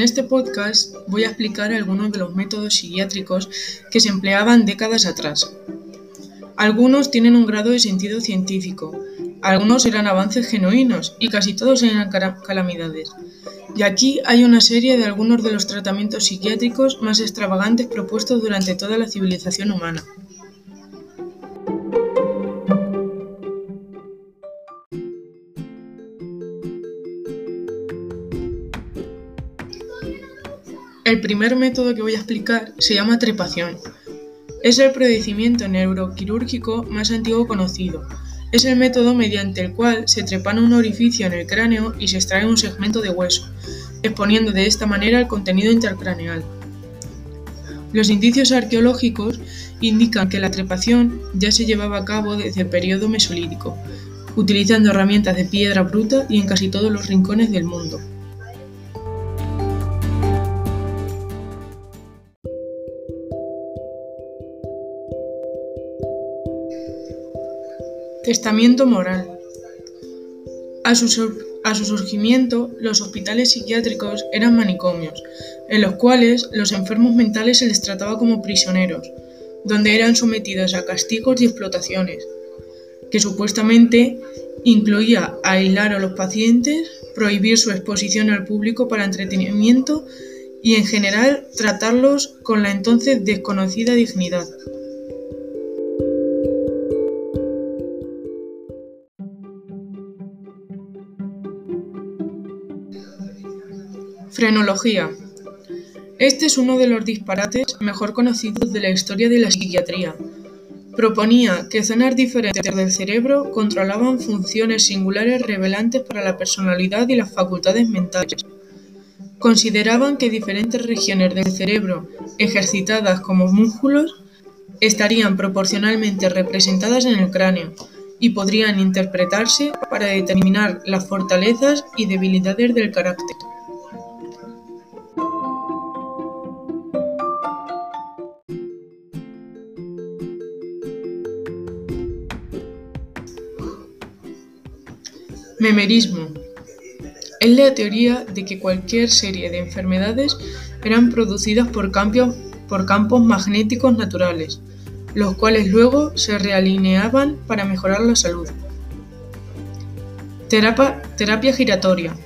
En este podcast voy a explicar algunos de los métodos psiquiátricos que se empleaban décadas atrás. Algunos tienen un grado de sentido científico, algunos eran avances genuinos y casi todos eran calamidades. Y aquí hay una serie de algunos de los tratamientos psiquiátricos más extravagantes propuestos durante toda la civilización humana. El primer método que voy a explicar se llama trepación. Es el procedimiento neuroquirúrgico más antiguo conocido. Es el método mediante el cual se trepana un orificio en el cráneo y se extrae un segmento de hueso, exponiendo de esta manera el contenido intercraneal. Los indicios arqueológicos indican que la trepación ya se llevaba a cabo desde el periodo mesolítico, utilizando herramientas de piedra bruta y en casi todos los rincones del mundo. Testamiento moral. A su, surgimiento, los hospitales psiquiátricos eran manicomios, en los cuales los enfermos mentales se les trataba como prisioneros, donde eran sometidos a castigos y explotaciones, que supuestamente incluía aislar a los pacientes, prohibir su exposición al público para entretenimiento y en general tratarlos con la entonces desconocida dignidad. Frenología. Este es uno de los disparates mejor conocidos de la historia de la psiquiatría. Proponía que zonas diferentes del cerebro controlaban funciones singulares revelantes para la personalidad y las facultades mentales. Consideraban que diferentes regiones del cerebro, ejercitadas como músculos, estarían proporcionalmente representadas en el cráneo y podrían interpretarse para determinar las fortalezas y debilidades del carácter. Memerismo. Es la teoría de que cualquier serie de enfermedades eran producidas por, campos magnéticos naturales, los cuales luego se realineaban para mejorar la salud. Terapia giratoria.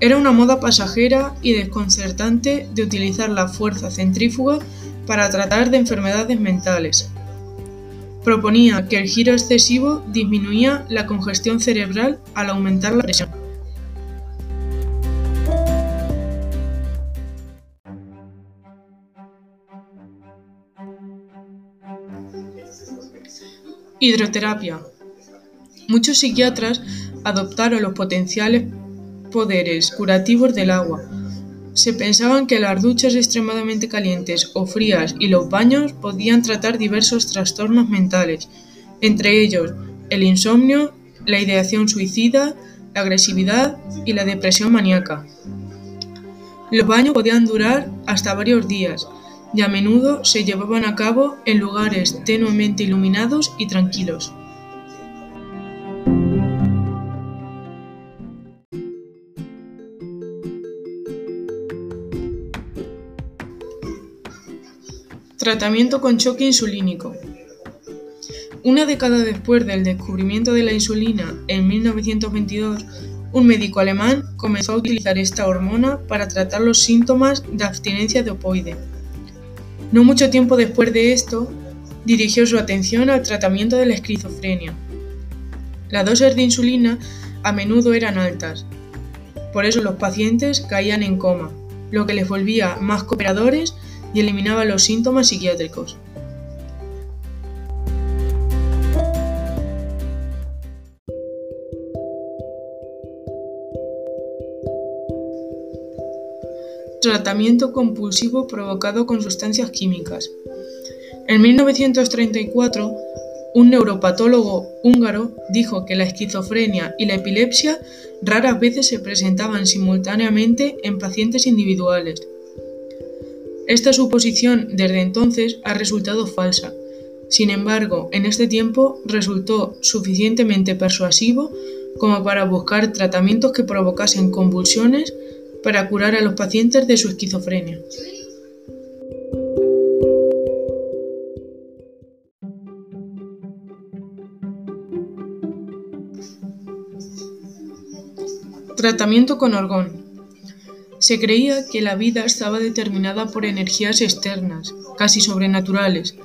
Era una moda pasajera y desconcertante de utilizar la fuerza centrífuga para tratar de enfermedades mentales, Proponía que el giro excesivo disminuía la congestión cerebral al aumentar la presión. Hidroterapia. Muchos psiquiatras adoptaron los potenciales poderes curativos del agua, se pensaban que las duchas extremadamente calientes o frías y los baños podían tratar diversos trastornos mentales, entre ellos el insomnio, la ideación suicida, la agresividad y la depresión maníaca. Los baños podían durar hasta varios días y a menudo se llevaban a cabo en lugares tenuemente iluminados y tranquilos. Tratamiento con choque insulínico. Una década después del descubrimiento de la insulina, en 1922, un médico alemán comenzó a utilizar esta hormona para tratar los síntomas de abstinencia de opoide. No mucho tiempo después de esto, dirigió su atención al tratamiento de la esquizofrenia. Las dosis de insulina a menudo eran altas, por eso los pacientes caían en coma, lo que les volvía más cooperadores y eliminaba los síntomas psiquiátricos. Tratamiento compulsivo provocado con sustancias químicas. En 1934, un neuropatólogo húngaro dijo que la esquizofrenia y la epilepsia raras veces se presentaban simultáneamente en pacientes individuales esta suposición desde entonces ha resultado falsa. Sin embargo, en este tiempo resultó suficientemente persuasivo como para buscar tratamientos que provocasen convulsiones para curar a los pacientes de su esquizofrenia. Tratamiento con orgón. Se creía que la vida estaba determinada por energías externas, casi sobrenaturales,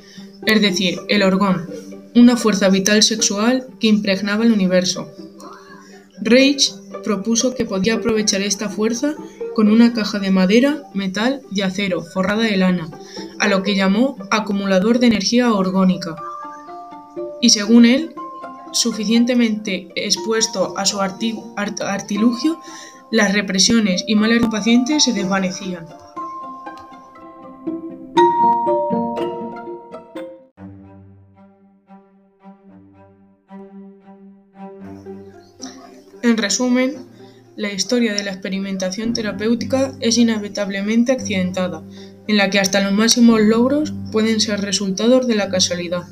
es decir, el orgón, una fuerza vital sexual que impregnaba el universo. Reich propuso que podía aprovechar esta fuerza con una caja de madera, metal y acero forrada de lana, a lo que llamó acumulador de energía orgónica. Y según él, suficientemente expuesto a su artilugio, las represiones y males del paciente se desvanecían. En resumen, la historia de la experimentación terapéutica es inevitablemente accidentada, en la que hasta los máximos logros pueden ser resultados de la casualidad.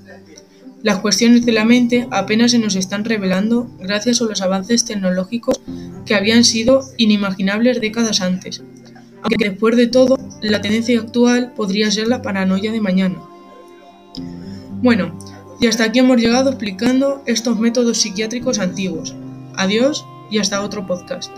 Las cuestiones de la mente apenas se nos están revelando gracias a los avances tecnológicos que habían sido inimaginables décadas antes, aunque después de todo, la tendencia actual podría ser la paranoia de mañana. Bueno, y hasta aquí hemos llegado explicando estos métodos psiquiátricos antiguos. Adiós y hasta otro podcast.